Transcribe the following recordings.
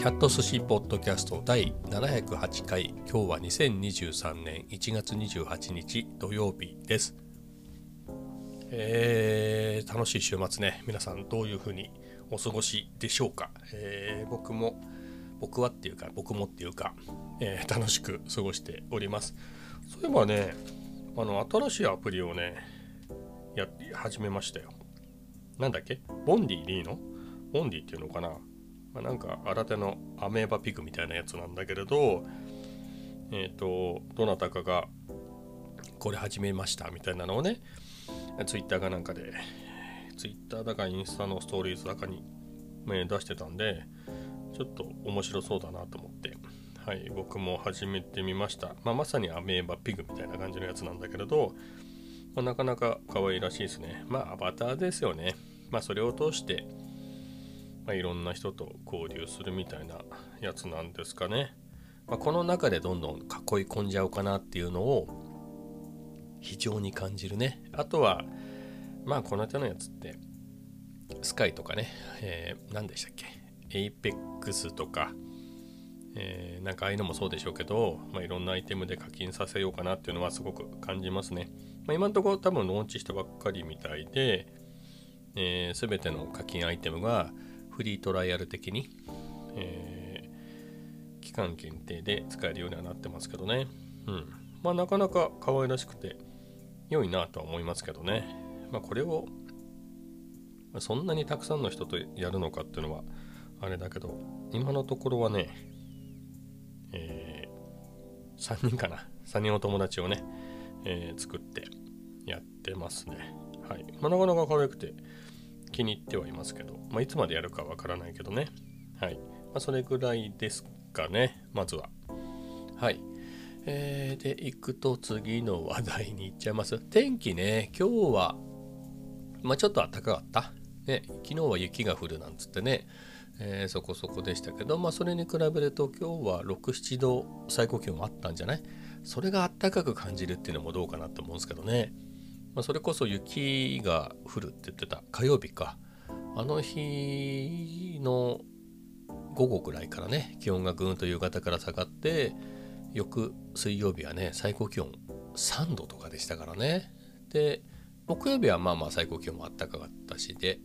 キャット寿司ポッドキャスト第708回今日は2023年1月28日土曜日です。えー、楽しい週末ね。皆さんどういう風にお過ごしでしょうか、えー、僕も僕はっていうか僕もっていうか、えー、楽しく過ごしております。そういえばねあの新しいアプリをねやり始めましたよ。なんだっけ？ボンディでいいの？ボンディっていうのかな、まあ、なんか新手のアメーバピグみたいなやつなんだけれどえっ、ー、とどなたかがこれ始めましたみたいなのをねツイッターかなんかでツイッターだかインスタのストーリーズだかに、ね、出してたんでちょっと面白そうだなと思って。はい僕も始めてみました、まあ、まさにアメーバピグみたいな感じのやつなんだけれど、まあ、なかなか可愛らしいですね。まあアバターですよね。まあそれを通してまあ、いろんな人と交流するみたいなやつなんですかね。まあ、この中でどんどん囲い込んじゃおうかなっていうのを非常に感じるね。あとは、まあこの手のやつって、 Sky とかね、えー、何でしたっけ、 Apex とか、えー、なんかああいうのもそうでしょうけど、まあ、いろんなアイテムで課金させようかなっていうのはすごく感じますね。まあ、今のところ多分ローンチしたばっかりみたいで、えー、全ての課金アイテムがフリートライアル的に、えー、期間限定で使えるようにはなってますけどね。うん。まあなかなか可愛らしくて良いなとは思いますけどね。まあこれをそんなにたくさんの人とやるのかっていうのはあれだけど、今のところはね、えー、3人かな。3人お友達をね、えー、作ってやってますね。はい。まあ、なかなか可愛くて、気に入ってはいますけど、まあ、いつまでやるかわからないけどね。はい。まあ、それぐらいですかね、まずは。はい。えー、で、行くと次の話題に行っちゃいます。天気ね、今日は、まあ、ちょっと暖かかった。ね、昨日は雪が降るなんつってね、えー、そこそこでしたけど、まあ、それに比べると今日は6、7度最高気温あったんじゃない？それが暖かく感じるっていうのもどうかなと思うんですけどね。まあ、それこそ雪が降るって言ってた火曜日か。あの日の午後ぐらいからね気温がぐんと夕方から下がって翌水曜日はね最高気温3度とかでしたからね。で木曜日はまあまあ最高気温もあったかかったしで、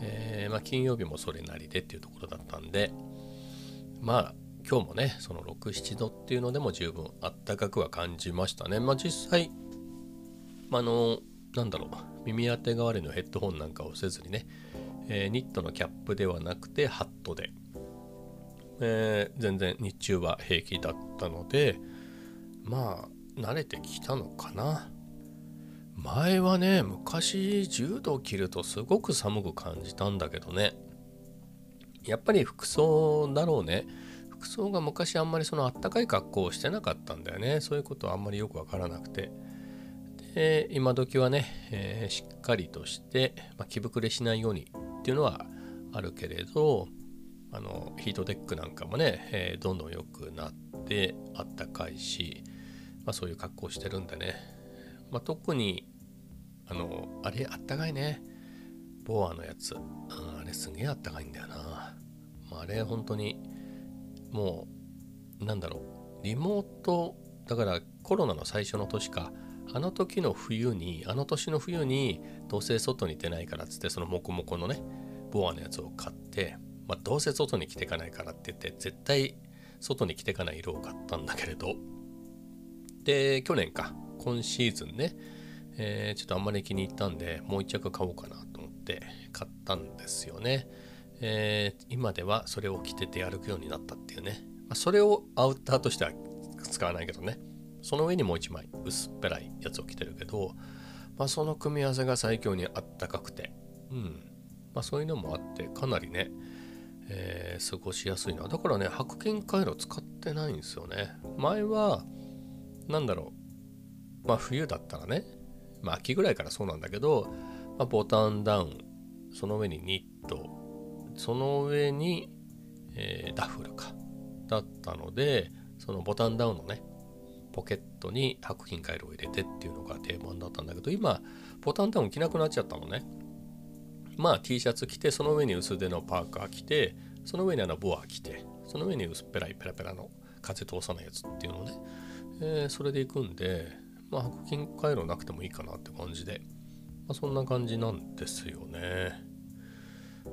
えー、まあ、金曜日もそれなりでっていうところだったんでまあ今日もねその67度っていうのでも十分あったかくは感じましたね。まあ実際まあの、なんだろう、耳当て代わりのヘッドホンなんかをせずにね、えー、ニットのキャップではなくてハットで、えー、全然日中は平気だったので、まあ、慣れてきたのかな。前はね、昔10度切るとすごく寒く感じたんだけどね。やっぱり服装だろうね。服装が昔あんまりそのあったかい格好をしてなかったんだよね。そういうことはあんまりよくわからなくて。えー、今時はね、えー、しっかりとして、まあ、着膨れしないようにっていうのはあるけれどあのヒートデックなんかもね、えー、どんどん良くなってあったかいし、まあ、そういう格好してるんでね、まあ、特にあのあれあったかいね。ボアのやつ、うん、あれすげえあったかいんだよな、まあ、あれ本当にもうなんだろう。リモートだからコロナの最初の年か。あの時の冬に、あの年の冬に、どうせ外に出ないからっつって、そのモコモコのね、ボアのやつを買って、まあ、どうせ外に着ていかないからって言って、絶対外に着ていかない色を買ったんだけれど、で、去年か、今シーズンね、えー、ちょっとあんまり気に入ったんで、もう一着買おうかなと思って買ったんですよね。えー、今ではそれを着てて歩くようになったっていうね。まあ、それをアウターとしては使わないけどね。その上にもう一枚薄っぺらいやつを着てるけど、まあ、その組み合わせが最強にあったかくて、うん。まあ、そういうのもあって、かなりね、えー、過ごしやすいな。だからね、白金回路使ってないんですよね。前は、なんだろう、まあ冬だったらね、まあ秋ぐらいからそうなんだけど、まあ、ボタンダウン、その上にニット、その上に、えー、ダフルか、だったので、そのボタンダウンのね、ポケットに白金回路を入れてっていうのが定番だったんだけど今ボタンダウン着なくなっちゃったのねまあ T シャツ着てその上に薄手のパーカー着てその上にあのボア着てその上に薄っぺらいペラペラの風通さないやつっていうのをね、えー、それでいくんで、まあ、白金回路なくてもいいかなって感じで、まあ、そんな感じなんですよね。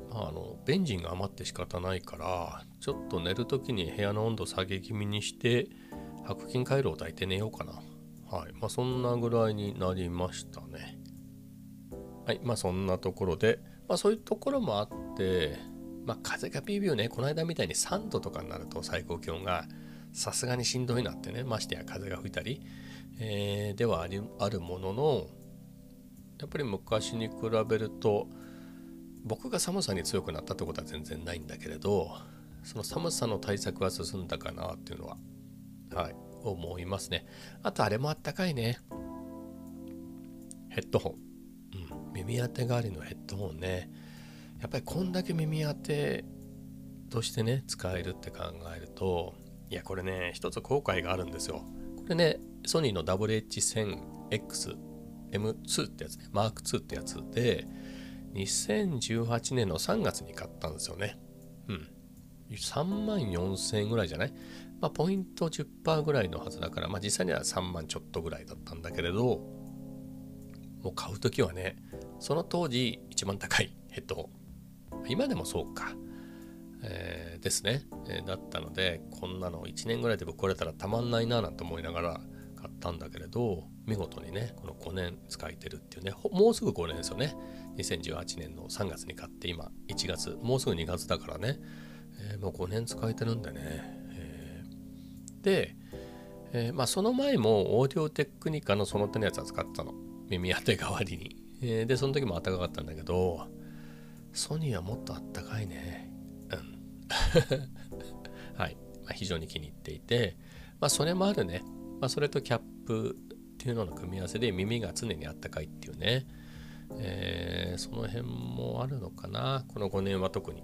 まあ、あのベンジンが余って仕方ないからちょっと寝る時に部屋の温度下げ気味にして白金回路を抱いて寝ようかな。はいまあ、そんなぐらいになりましたね。はいまあそんなところで、まあ、そういうところもあってまあ風がビュービューねこの間みたいに3度とかになると最高気温がさすがにしんどいなってねましてや風が吹いたり、えー、ではありあるもののやっぱり昔に比べると僕が寒さに強くなったってことは全然ないんだけれどその寒さの対策は進んだかなっていうのははい思いますね。あとあれもあったかいね。ヘッドホン、うん、耳当て代わりのヘッドホンね。やっぱりこんだけ耳当てとしてね使えるって考えるといやこれね一つ後悔があるんですよ。これねソニーの WH1000X M2 ってやつね。マーク2ってやつで2018年の3月に買ったんですよね。うん。3万4000円ぐらいじゃない？まあポイント10%ぐらいのはずだからまあ実際には3万ちょっとぐらいだったんだけれどもう買う時はねその当時一番高いヘッドホン。今でもそうか。えー、ですね、えー、だったのでこんなの1年ぐらいでぶっ壊れたらたまんないななんて思いながら買ったんだけれど見事にねこの5年使えてるっていうねもうすぐ5年ですよね。2018年の3月に買って今1月もうすぐ2月だからね、えー、もう5年使えてるんでね、で、えー、まあその前もオーディオテクニカのその手のやつは使ってたの。耳当て代わりに、えでその時も暖かかったんだけどソニーはもっとあったかいね。うん。はい、まあ、非常に気に入っていて、まあ、それもあるね、まあ、それとキャップっていうのの組み合わせで耳が常にあったかいっていうね、えー、その辺もあるのかな。この5年は特に。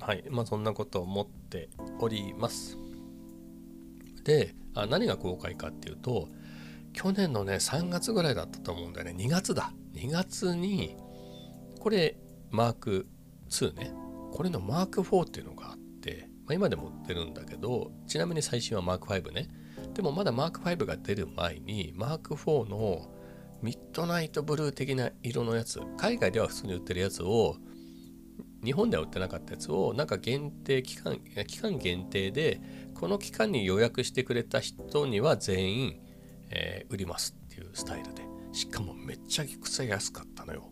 はい。まあそんなことを思っております。であ何が公開かっていうと去年のね3月ぐらいだったと思うんだよね。2月だ。2月にこれマーク2ね。これのマーク4っていうのがあって、まあ、今でも売ってるんだけどちなみに最新はマーク5ね。でもまだマーク5が出る前にマーク4のミッドナイトブルー的な色のやつ海外では普通に売ってるやつを日本では売ってなかったやつをなんか限定期間期間限定でこの期間に予約してくれた人には全員、えー、売りますっていうスタイルで。しかもめっちゃくちゃ安かったのよ。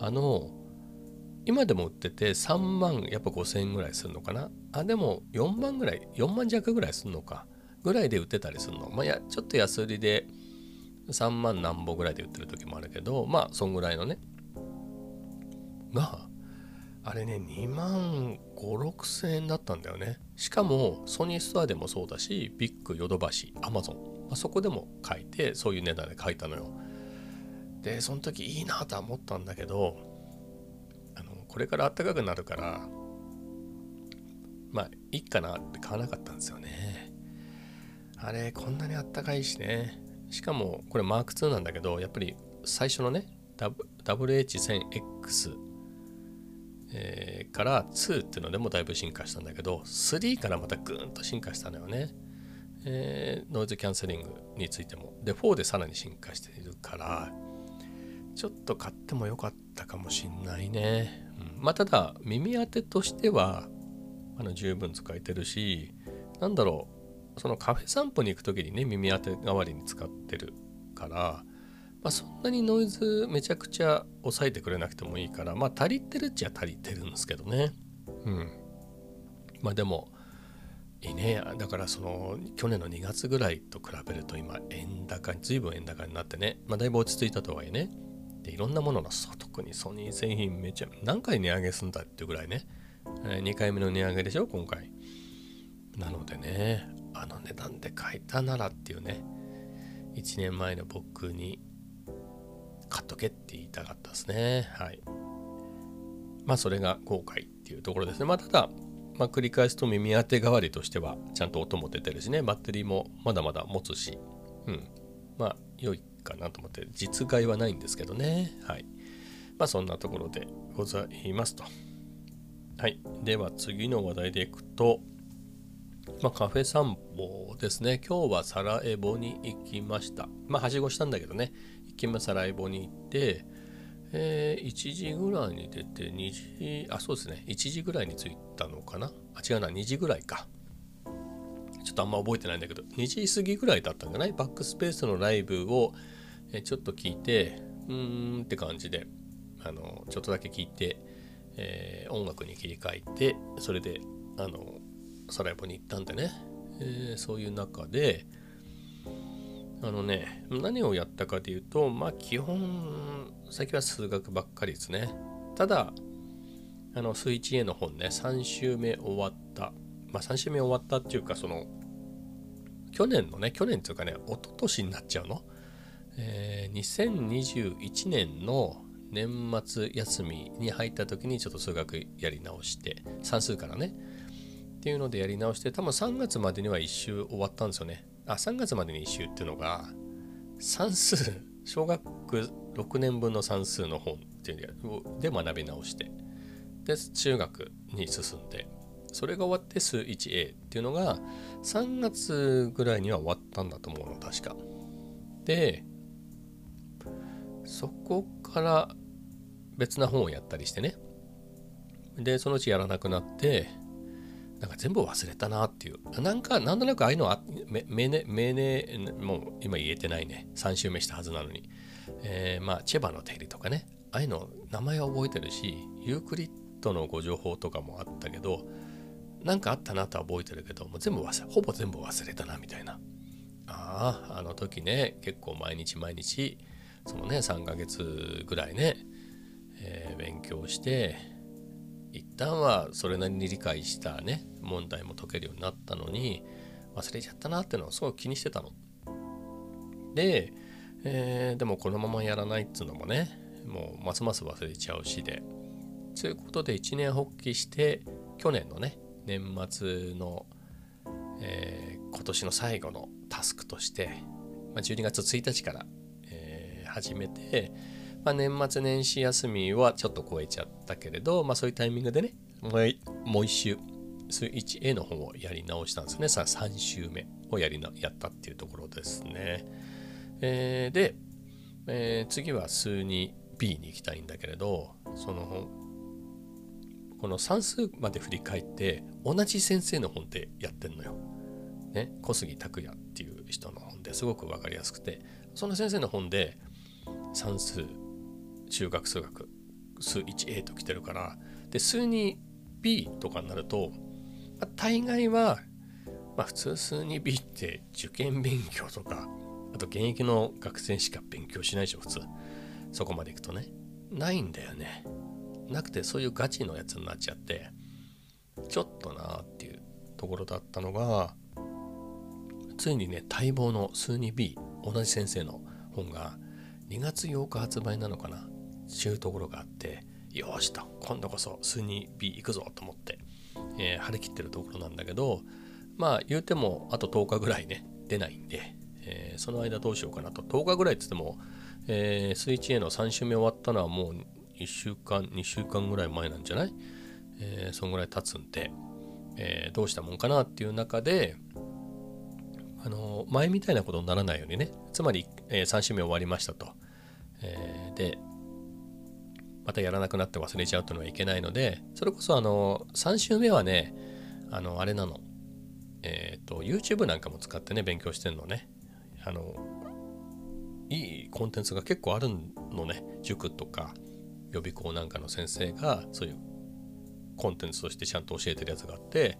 あの今でも売ってて3万やっぱ5000円ぐらいするのかな。あでも4万ぐらい4万弱ぐらいするのか。ぐらいで売ってたりするの。まあやちょっと安売りで3万何本ぐらいで売ってる時もあるけどまあそんぐらいのね。があれね2万5 6千円だったんだよね。しかもソニーストアでもそうだしビッグヨドバシアマゾン、まあ、そこでも書いてそういう値段で書いたのよ。でその時いいなとは思ったんだけどあのこれから暖かくなるからまあいいかなって買わなかったんですよね。あれこんなにあったかいしね。しかもこれマーク2なんだけどやっぱり最初のね WH1000X、えー、から2っていうのでもだいぶ進化したんだけど3からまたグーンと進化したのよね、えー、ノイズキャンセリングについても。で4でさらに進化しているからちょっと買ってもよかったかもしんないね。うん。まあただ耳当てとしてはあの十分使えてるしなんだろうそのカフェ散歩に行く時にね耳当て代わりに使ってるから、まあ、そんなにノイズめちゃくちゃ抑えてくれなくてもいいからまあ足りてるっちゃ足りてるんですけどね。うん。まあでもいいね。だからその去年の2月ぐらいと比べると今円高に随分円高になってね。まあだいぶ落ち着いたとはいえね。でいろんなものの特にソニー製品めちゃ何回値上げするんだっていうぐらいね、えー、2回目の値上げでしょ今回。なのでねあの値段で買えたならっていうね。1年前の僕に買っとけって言いたかったですね。はい。まあそれが後悔っていうところですね。まあただまあ、繰り返すと耳当て代わりとしてはちゃんと音も出てるしね。バッテリーもまだまだ持つし。うん。まあ良いかなと思って。実害はないんですけどね。はい。まあそんなところでございますと。はい。では次の話題でいくとまあ、カフェ散歩ですね。今日はサラエボに行きました。まあ、はしごしたんだけどね。行きまサラエボに行って、えー、1時ぐらいに出て、2時、あ、そうですね。1時ぐらいに着いたのかな？あ、違うな、2時ぐらいか。ちょっとあんま覚えてないんだけど、2時過ぎぐらいだったんじゃな？いバックスペースのライブを、えちょっと聞いて、うーんって感じで、あの、ちょっとだけ聞いて、えー、音楽に切り替えて、それで、あの、サラエボに行ったんでね、えー、そういう中で、あのね、何をやったかというと、まあ基本、最近は数学ばっかりですね。ただ、あの、数 1A の本ね、3週目終わった。まあ3週目終わったっていうか、その、去年のね、去年っていうかね、一昨年になっちゃうの？えー、2021年の年末休みに入った時にちょっと数学やり直して、算数からね、っていうのでやり直して多分3月までには1周終わったんですよねあ3月までに1周っていうのが算数小学6年分の算数の本っていうので学び直してで中学に進んでそれが終わって数 1A っていうのが3月ぐらいには終わったんだと思うの確か。でそこから別な本をやったりしてね。でそのうちやらなくなってなんか全部忘れたなっていう。なんか、なんとなくああいうのは、め、ね、めね、もう今言えてないね。3周目したはずなのに。えー、まあ、チェバの定理とかね。ああいうの、名前は覚えてるし、ユークリッドのご情報とかもあったけど、なんかあったなとは覚えてるけど、もう全部忘れ、ほぼ全部忘れたな、みたいな。ああ、あの時ね、結構毎日毎日、そのね、3ヶ月ぐらいね、えー、勉強して、旦はそれなりに理解したね問題も解けるようになったのに忘れちゃったなっていうのをすごい気にしてたの。で、えー、でもこのままやらないっつうのもねもうますます忘れちゃうしでということで一年発起して去年のね年末の、えー、今年の最後のタスクとして、まあ、12月1日から、えー、始めてまあ、年末年始休みはちょっと超えちゃったけれど、まあ、そういうタイミングでね、もう一周、1A の方をやり直したんですね。さあ、3週目をやりなやったっていうところですね。えー、で、えー、次は数 2B に行きたいんだけれど、その、この算数まで振り返って、同じ先生の本でやってんのよ。ね、小杉拓也っていう人の本ですごく分かりやすくて、その先生の本で算数中学数学数 1A と来てるからで数 2B とかになると、まあ、大概は、まあ、普通数 2B って受験勉強とかあと現役の学生しか勉強しないでしょ普通。そこまでいくとね。ないんだよね。なくてそういうガチのやつになっちゃってちょっとなーっていうところだったのがついにね待望の数 2B 同じ先生の本が2月8日発売なのかな。ちゅうところがあって、よしと、今度こそ数に B 行くぞと思って、えー、張り切ってるところなんだけど、まあ言うてもあと10日ぐらいね、出ないんで、えー、その間どうしようかなと。10日ぐらいって言っても、えー、スイッチ A の3週目終わったのはもう1週間、2週間ぐらい前なんじゃない？えー、そんぐらい経つんで、えー、どうしたもんかなっていう中で、あの前みたいなことにならないようにね、つまり、えー、3週目終わりましたと。えー、で、またやらなくなって忘れちゃうというのはいけないので、それこそあの、3週目はね、あの、あれなの。えっ、ー、と、YouTube なんかも使ってね、勉強してんのね。あの、いいコンテンツが結構あるのね。塾とか予備校なんかの先生が、そういうコンテンツとしてちゃんと教えてるやつがあって、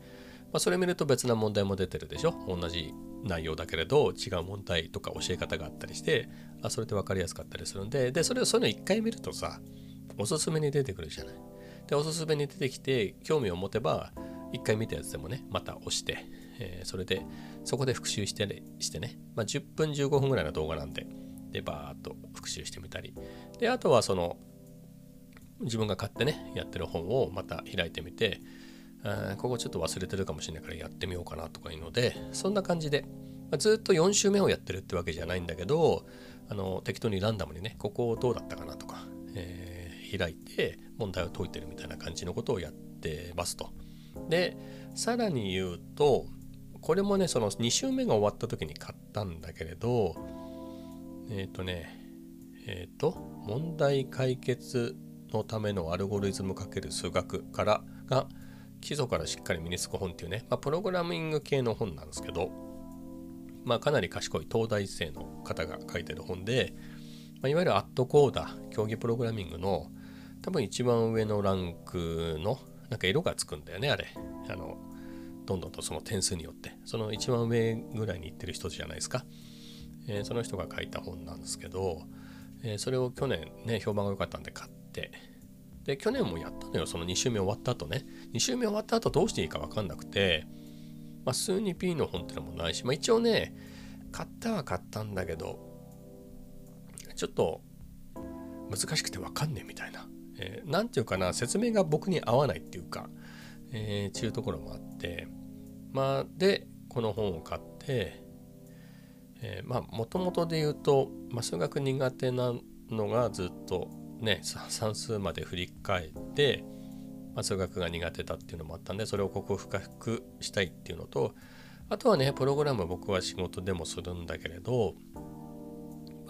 まあ、それ見ると別な問題も出てるでしょ同じ内容だけれど違う問題とか教え方があったりしてあそれって分かりやすかったりするんででそれをそういうの一回見るとさおすすめに出てくるじゃない。で、おすすめに出てきて、興味を持てば、一回見たやつでもね、また押して、えー、それで、そこで復習してね、してね、まあ、10分15分ぐらいの動画なんで、で、バーっと復習してみたり。で、あとはその、自分が買ってね、やってる本をまた開いてみて、あここちょっと忘れてるかもしれないからやってみようかなとかいうので、そんな感じで、まあ、ずっと4週目をやってるってわけじゃないんだけど、あの適当にランダムにね、ここどうだったかなとか、えー開いて問題を解いてるみたいな感じのことをやってますと。で、さらに言うと、これもねその2週目が終わった時に買ったんだけれどえっ、ー、とねえっ、ー、と問題解決のためのアルゴリズム×数学からが基礎からしっかり身につく本っていうね、まあ、プログラミング系の本なんですけど、まあ、かなり賢い東大生の方が書いてる本で、まあ、いわゆるアットコーダー競技プログラミングの多分一番上のランクのなんか色がつくんだよねあれ。あのどんどんとその点数によって。その一番上ぐらいに行ってる人じゃないですか、えー、その人が書いた本なんですけど、えー、それを去年ね評判が良かったんで買って。で去年もやったのよその2週目終わった後ね。2週目終わった後どうしていいか分かんなくてまあ数に P の本ってのもないしまあ一応ね買ったは買ったんだけどちょっと難しくて分かんねえみたいな。えー、て言うかな説明が僕に合わないっていうか、えー、ちゅうところもあってまあでこの本を買って、えー、まあもともとで言うと、まあ、数学苦手なのがずっとね算数まで振り返って、まあ、数学が苦手だっていうのもあったんでそれを克服したいっていうのとあとはねプログラム僕は仕事でもするんだけれど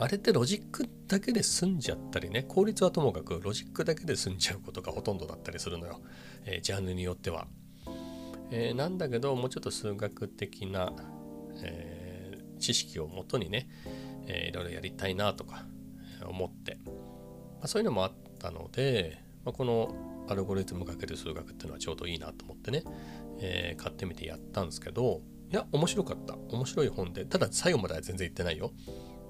あれってロジックだけで済んじゃったりね、効率はともかくロジックだけで済んじゃうことがほとんどだったりするのよ。えー、ジャンルによっては。えー、なんだけど、もうちょっと数学的な、えー、知識をもとにね、えー、いろいろやりたいなとか思って、まあ、そういうのもあったので、まあ、このアルゴリズムかける数学っていうのはちょうどいいなと思ってね、えー、買ってみてやったんですけど、いや、面白かった。面白い本で、ただ最後までは全然言ってないよ。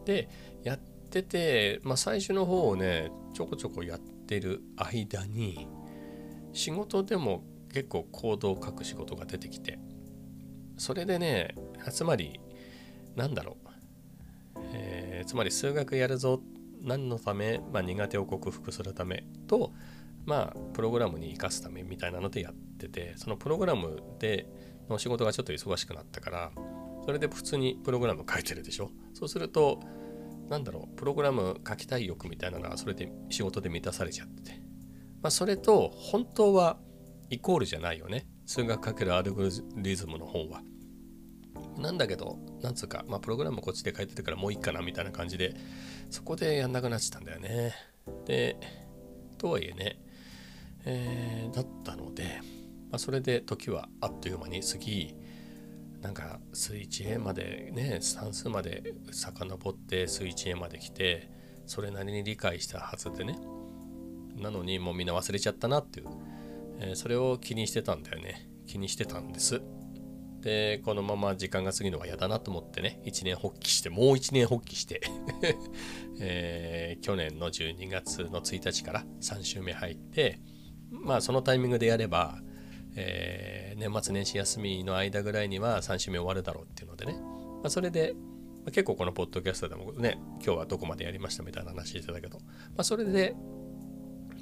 でやってて、まあ、最初の方をねちょこちょこやってる間に仕事でも結構コードを書く仕事が出てきてそれでねつまりなんだろう、えー、つまり数学やるぞ何のため、まあ、苦手を克服するためとまあプログラムに生かすためみたいなのでやっててそのプログラムでの仕事がちょっと忙しくなったからそれで普通にプログラム書いてるでしょ？そうするとなんだろうプログラム書きたい欲みたいなのがそれで仕事で満たされちゃってて。まあそれと本当はイコールじゃないよね。数学かけるアルゴリズムの本は。なんだけどなんつうかまあプログラムこっちで書いてるからもういいかなみたいな感じでそこでやんなくなっちゃったんだよね。でとはいえねえー、だったので、まあ、それで時はあっという間に過ぎなんか数値 A までね算数まで遡って数値 A まで来てそれなりに理解したはずでね。なのにもうみんな忘れちゃったなっていう、えー、それを気にしてたんだよね。気にしてたんです。でこのまま時間が過ぎるのが嫌だなと思ってね。一年発起してもう一年発起して。えー、去年の12月の1日から3週目入ってまあそのタイミングでやればえー、年末年始休みの間ぐらいには3週目終わるだろうっていうのでね、まあ、それで、まあ、結構このポッドキャストでもね、今日はどこまでやりましたみたいな話してたけど、まあ、それで、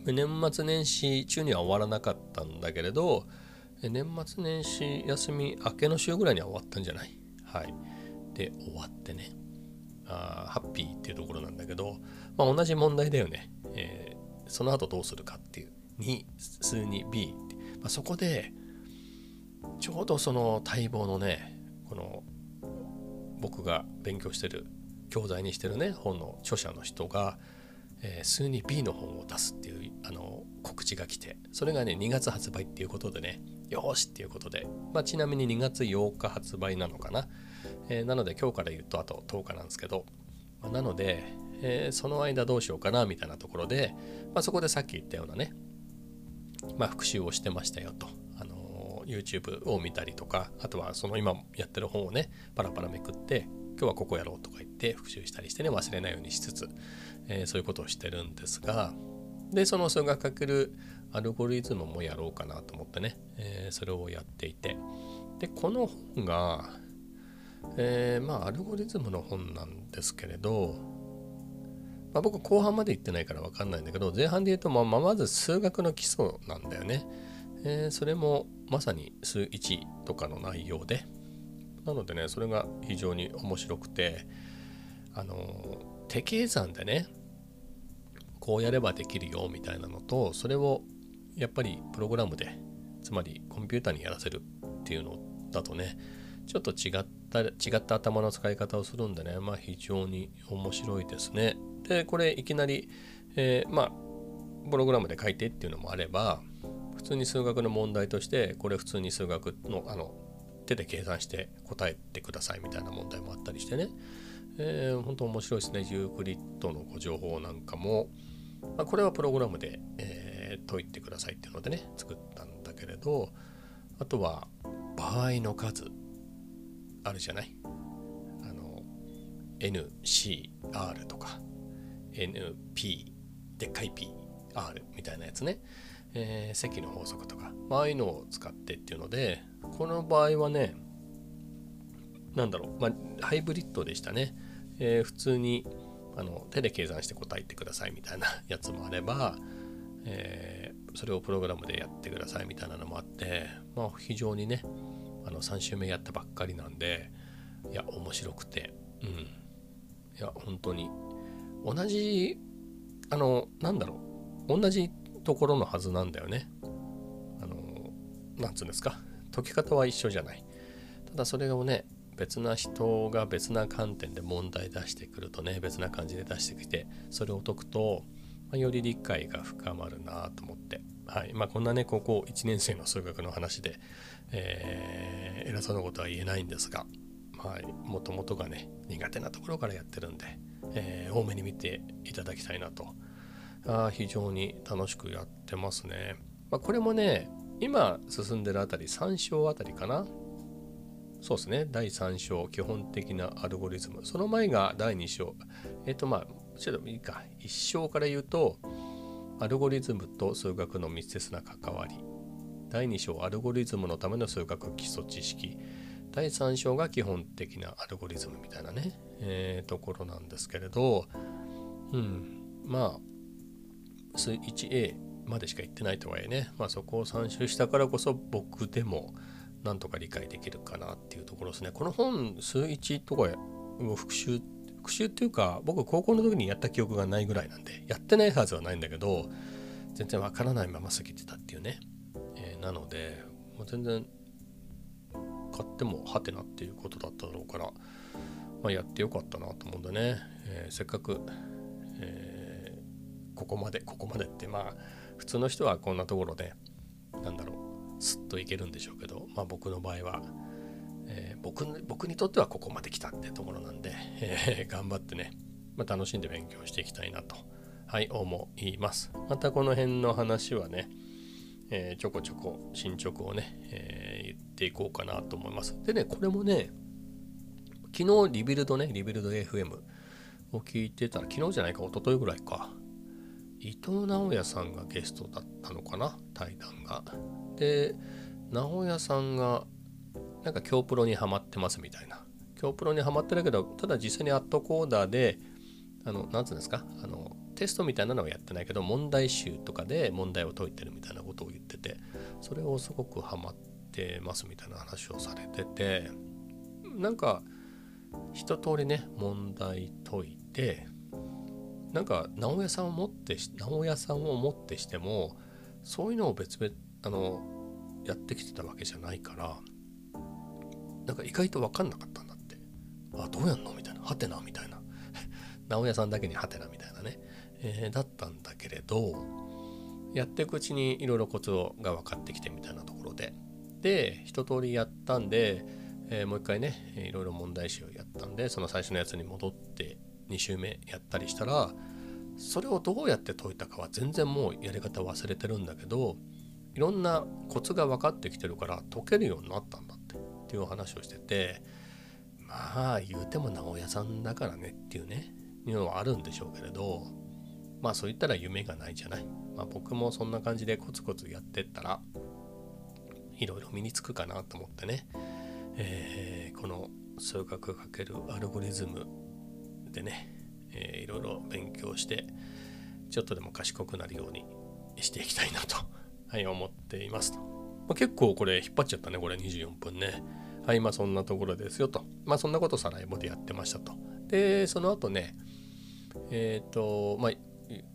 年末年始中には終わらなかったんだけれど、年末年始休み明けの週ぐらいには終わったんじゃない？はい。で、終わってね、あハッピーっていうところなんだけど、まあ、同じ問題だよね。えー、その後どうするかっていう。2、数に B まあ、そこでちょうどその待望のねこの僕が勉強してる教材にしてるね本の著者の人が、えー、数に B の本を出すっていうあの告知が来てそれがね2月発売っていうことでねよしっていうことで、まあ、ちなみに2月8日発売なのかな、えー、なので今日から言うとあと10日なんですけど、まあ、なので、えー、その間どうしようかなみたいなところで、まあ、そこでさっき言ったようなねまあ、復習をしてましたよと。あの YouTube を見たりとか、あとはその今やってる本をね、パラパラめくって、今日はここやろうとか言って復習したりしてね、忘れないようにしつつ、えー、そういうことをしてるんですが、で、その数学かけるアルゴリズムもやろうかなと思ってね、えー、それをやっていて、で、この本が、えー、まあ、アルゴリズムの本なんですけれど、まあ、僕後半まで行ってないから分かんないんだけど前半で言うとまあまず数学の基礎なんだよね、えー、それもまさに数1とかの内容で。なのでねそれが非常に面白くてあの手計算でねこうやればできるよみたいなのとそれをやっぱりプログラムでつまりコンピューターにやらせるっていうのだとねちょっと違った違った頭の使い方をするんでねまあ非常に面白いですね。でこれいきなり、えー、まあプログラムで書いてっていうのもあれば普通に数学の問題としてこれ普通に数学のあの手で計算して答えてくださいみたいな問題もあったりしてね、えー、本当面白いですね。ユークリッドのご情報なんかも、まあ、これはプログラムで、えー、解いてくださいっていうのでね作ったんだけれどあとは場合の数あるじゃない？あの NCR とか。NP でっかい PR みたいなやつね、えー、積の法則とか、まああいうのを使ってっていうのでこの場合はねなんだろう、まあ、ハイブリッドでしたね、えー、普通にあの手で計算して答えてくださいみたいなやつもあれば、えー、それをプログラムでやってくださいみたいなのもあって、まあ、非常にねあの3週目やったばっかりなんでいや面白くて。うん。いや本当に同じあのなんだろう。同じところのはずなんだよね。あのなんつうんですか。解き方は一緒じゃない。ただそれをね別な人が別な観点で問題出してくるとね別な感じで出してきてそれを解くと、まあ、より理解が深まるなと思って。はい。まあこんなね高校1年生の数学の話で、えー、偉そうなことは言えないんですが。はい、もともとがね苦手なところからやってるんで、えー、多めに見ていただきたいなと。あ非常に楽しくやってますね、まあ、これもね今進んでるあたり3章あたりかな。そうですね。第3章基本的なアルゴリズム。その前が第2章。えっ、ー、とまあちょっといいか。1章から言うとアルゴリズムと数学の密接な関わり。第2章アルゴリズムのための数学基礎知識。第3章が基本的なアルゴリズムみたいなね、えー、ところなんですけれど、うん、まあ、1A までしか言ってないとはいえね、まあ、そこを参照したからこそ僕でもなんとか理解できるかなっていうところですね。この本、数1とかを復習、復習っていうか、僕高校の時にやった記憶がないぐらいなんで、やってないはずはないんだけど、全然わからないまま過ぎてたっていうね。えー、なので、もう全然買ってもハテナっていうことだっただろうから、まあ、やってよかったなと思うんでね、えー、せっかく、えー、ここまでここまでってまあ普通の人はこんなところでなんだろうスッといけるんでしょうけど、まあ、僕の場合は、えー、僕僕にとってはここまで来たってところなんで、えー、頑張ってね、まあ、楽しんで勉強していきたいなと、はい、思います。またこの辺の話はね、えー、ちょこちょこ進捗をね、え、っていこうかなと思います。でね、これもね、昨日リビルドね、リビルド FM を聞いてたら、昨日じゃないか、一昨日ぐらいか、伊藤直也さんがゲストだったのかな、対談が。で、直哉さんが、なんか京プロにはまってますみたいな。京プロにはまってるけど、ただ実際にアットコーダーで、あの、なんつうんですか、あの、テストみたいなのはやってないけど問題集とかで問題を解いてるみたいなことを言っててそれをすごくハマってますみたいな話をされててなんか一通りね問題解いてなんか直屋さんをもって直屋さんをもってしてもそういうのを別々あのやってきてたわけじゃないからなんか意外と分かんなかったんだって。あどうやんのみたいな。はてなみたいな。直屋さんだけにはてなみたいなね。えー、だったんだけれどやっていくうちにいろいろコツが分かってきてみたいなところで。で一通りやったんで、えー、もう一回ねいろいろ問題集をやったんでその最初のやつに戻って2週目やったりしたらそれをどうやって解いたかは全然もうやり方忘れてるんだけどいろんなコツが分かってきてるから解けるようになったんだってっていう話をしててまあ言うても直屋さんだからねっていうねいうのはあるんでしょうけれどまあそう言ったら夢がないじゃない。まあ僕もそんな感じでコツコツやってったらいろいろ身につくかなと思ってね、えー、この数学×アルゴリズムでね、えー、いろいろ勉強してちょっとでも賢くなるようにしていきたいなと、はい、思っています。まあ、結構これ引っ張っちゃったね、これ24分ね。はい、まあそんなところですよと。まあそんなことサラエボでやってましたと。で、その後ね、えっ、ー、と、まあ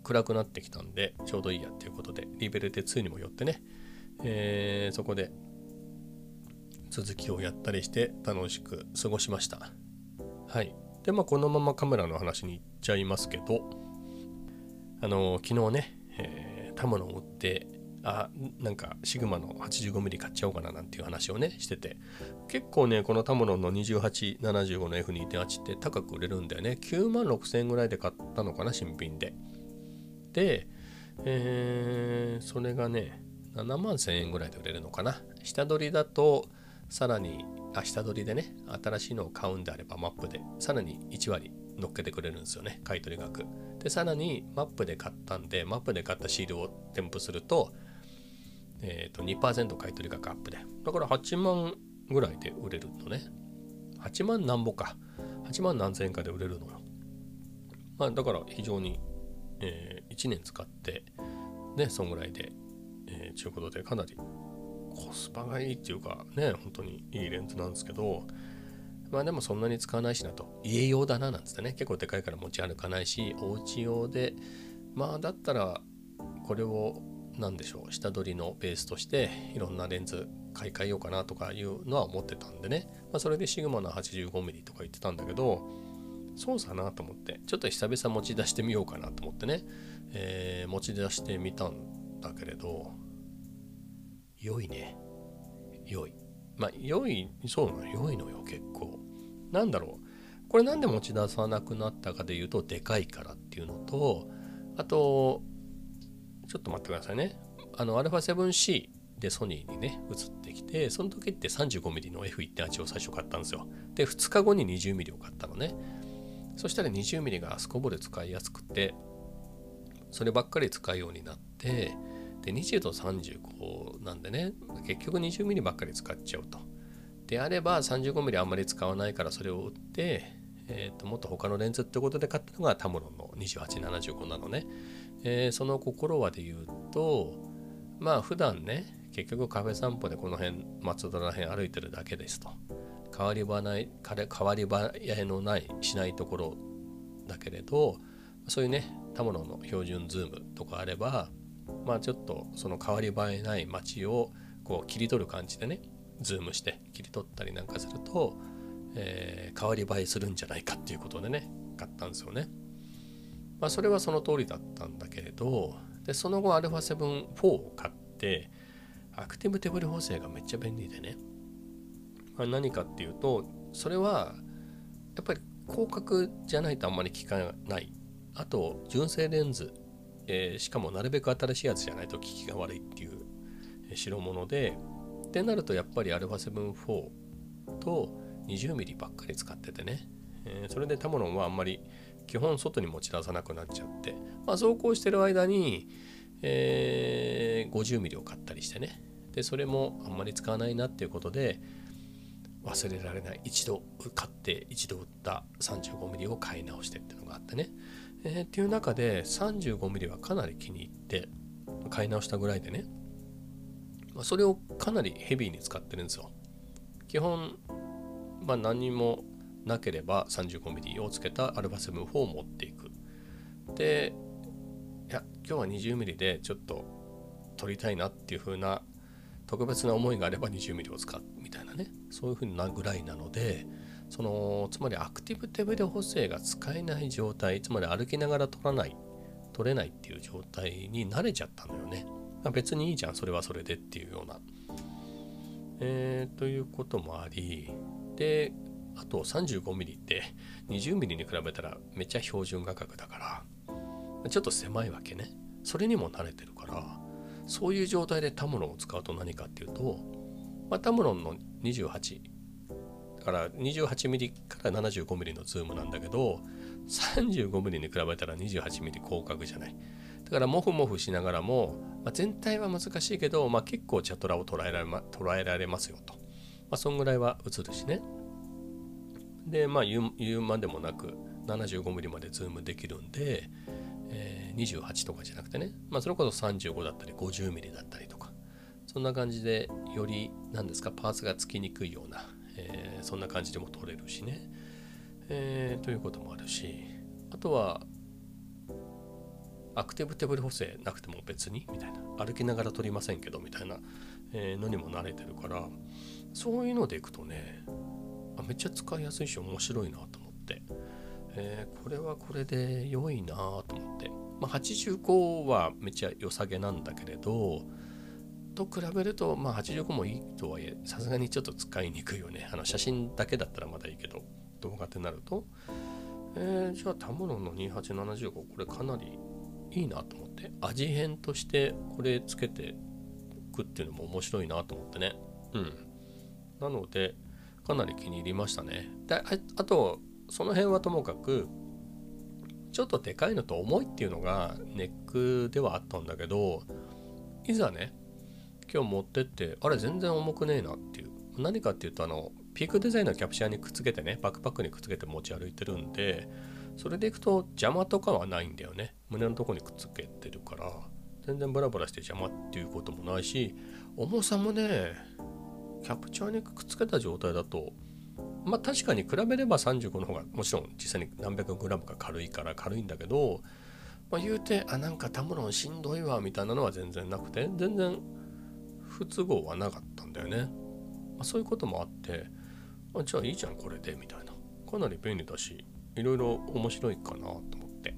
暗くなってきたんでちょうどいいやっていうことでリベルテ2にもよってね、えー、そこで続きをやったりして楽しく過ごしました。はい。でまあこのままカメラの話に行っちゃいますけどあの昨日ね、えー、タムのを売ってあなんかシグマの 85mm 買っちゃおうかななんていう話をねしてて結構ねこのタムロンの2875の F2.8 って高く売れるんだよね。9万6000円ぐらいで買ったのかな新品で。で、えー、それがね7万1000円ぐらいで売れるのかな下取りだとさらにあ下取りでね新しいのを買うんであればマップでさらに1割乗っけてくれるんですよね買取額でさらにマップで買ったんでマップで買ったシールを添付するとえーと、2%買取額アップで。だから8万ぐらいで売れるのね。8万なんぼか。8万何千円かで売れるのよ。まあ、だから非常に、えー、1年使って、ね、そんぐらいで、ちゅうことでかなりコスパがいいっていうか、ね、本当にいいレンズなんですけど、まあでもそんなに使わないしなと。家用だななんつってね、結構でかいから持ち歩かないし、お家用で、まあだったらこれを何でしょう下取りのベースとしていろんなレンズ買い替えようかなとかいうのは思ってたんでね、まあ、それでシグマの 85mm とか言ってたんだけどそうさなと思ってちょっと久々持ち出してみようかなと思ってね、えー、持ち出してみたんだけれど良いね良いまあ良いそうなの良いのよ結構なんだろうこれなんで持ち出さなくなったかで言うとでかいからっていうのとあとちょっと待ってくださいね。あの、α7C でソニーにね、移ってきて、その時って 35mm の F1.8 を最初買ったんですよ。で、2日後に 20mm を買ったのね。そしたら 20mm がすこぼれ使いやすくて、そればっかり使うようになって、で、20と35なんでね、結局 20mm ばっかり使っちゃうと。であれば 35mm あんまり使わないからそれを売って、えー、ともっと他のレンズってことで買ったのがタムロンの2875なのね。えー、その心はで言うとまあ普段ね結局カフェ散歩でこの辺松戸ら辺歩いてるだけですと変わり映えない変わり映えのないしないところだけれどそういうねタムロンの標準ズームとかあればまあちょっとその変わり映えない街をこう切り取る感じでねズームして切り取ったりなんかすると、えー、変わり映えするんじゃないかっていうことでね買ったんですよね。まあ、それはその通りだったんだけれどでその後 α7-4 を買ってアクティブ手ブレ補正がめっちゃ便利でね、まあ、何かっていうとそれはやっぱり広角じゃないとあんまり効かない。あと純正レンズ、えー、しかもなるべく新しいやつじゃないと効きが悪いっていう代物でってなるとやっぱり α7-4 と 20mm ばっかり使っててね、えー、それでタモロンはあんまり基本外に持ち出さなくなっちゃって、まあ、走行してる間に、えー、50ミリを買ったりしてね。でそれもあんまり使わないなっていうことで忘れられない一度買って一度売った 35mm を買い直してっていうのがあってね、えー、っていう中で 35mm はかなり気に入って買い直したぐらいでね、まあ、それをかなりヘビーに使ってるんですよ。基本まあ何もなければ 35mm をつけた α7-4 を持っていく。で、いや、今日は 20mm でちょっと撮りたいなっていう風な特別な思いがあれば 20mm を使うみたいなね、そういう風なぐらいなので、そのつまりアクティブ手ブレ補正が使えない状態、つまり歩きながら撮らない、撮れないっていう状態に慣れちゃったのよね。まあ、別にいいじゃん、それはそれでっていうような。えー、ということもあり、で、あと 35mm って 20mm に比べたらめっちゃ標準画角だからちょっと狭いわけねそれにも慣れてるからそういう状態でタムロンを使うと何かっていうと、まあ、タムロンの28だから 28mm から 75mm のズームなんだけど 35mm に比べたら 28mm 広角じゃない。だからモフモフしながらも、まあ、全体は難しいけど、まあ、結構チャトラを捉えられ,、ま、捉えられますよと、まあ、そんぐらいは映るしね。でまあ言う言うまでもなく 75mm までズームできるんで、えー、28とかじゃなくてね、まあ、それこそ35だったり 50mm だったりとか。そんな感じでより何ですかパースがつきにくいような、えー、そんな感じでも撮れるしね、えー、ということもあるし。あとはアクティブ手ブレ補正なくても別にみたいな。歩きながら撮りませんけどみたいな、え、のにも慣れてるから。そういうのでいくとねあめっちゃ使いやすいし面白いなと思って、えー、これはこれで良いなと思って、まあ、85はめっちゃ良さげなんだけれどと比べると、まあ、85もいいとはいえさすがにちょっと使いにくいよね。あの写真だけだったらまだいいけど動画ってなると、えー、じゃあタムロンの2875これかなりいいなと思って。味変としてこれつけてくっていうのも面白いなと思ってね。うん。なのでかなり気に入りましたね。であとその辺はともかくちょっとでかいのと重いっていうのがネックではあったんだけどいざね今日持ってってあれ全然重くねえなっていう。何かっていうとあのピークデザインのキャプチャーにくっつけてねバックパックにくっつけて持ち歩いてるんでそれでいくと邪魔とかはないんだよね。胸のとこにくっつけてるから。全然ブラブラして邪魔っていうこともないし重さもねキャプチャーにくっつけた状態だとまあ確かに比べれば35の方がもちろん実際に何百グラムか軽いから軽いんだけど、まあ、言うてあなんかタムロンしんどいわみたいなのは全然なくて全然不都合はなかったんだよね、まあ、そういうこともあってあじゃあいいじゃんこれでみたいな。かなり便利だしいろいろ面白いかなと思って。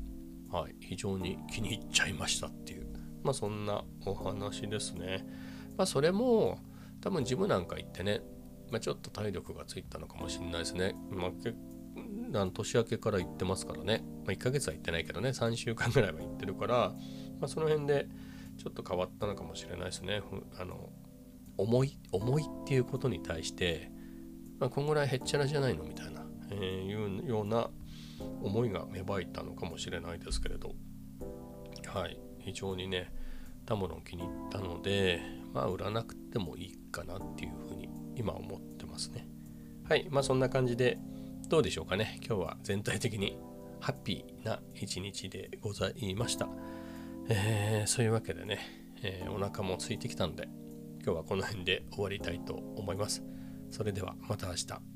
はい。非常に気に入っちゃいましたっていう。まあそんなお話ですね。まあそれも多分ジムなんか行ってね、まあ、ちょっと体力がついたのかもしれないですね。まあ、年明けから行ってますからね、まあ、1ヶ月は行ってないけどね、3週間ぐらいは行ってるから、まあ、その辺でちょっと変わったのかもしれないですね。あの重い、重いっていうことに対して、まあ、こんぐらいへっちゃらじゃないのみたいな、えー、いうような思いが芽生えたのかもしれないですけれど、はい、非常にね、タモロン気に入ったので、まあ売らなくてもいいかなっていうふうに今思ってますね。はい、まあそんな感じでどうでしょうかね。今日は全体的にハッピーな一日でございました。えー、そういうわけでね、えー、お腹も空いてきたんで今日はこの辺で終わりたいと思います。それではまた明日。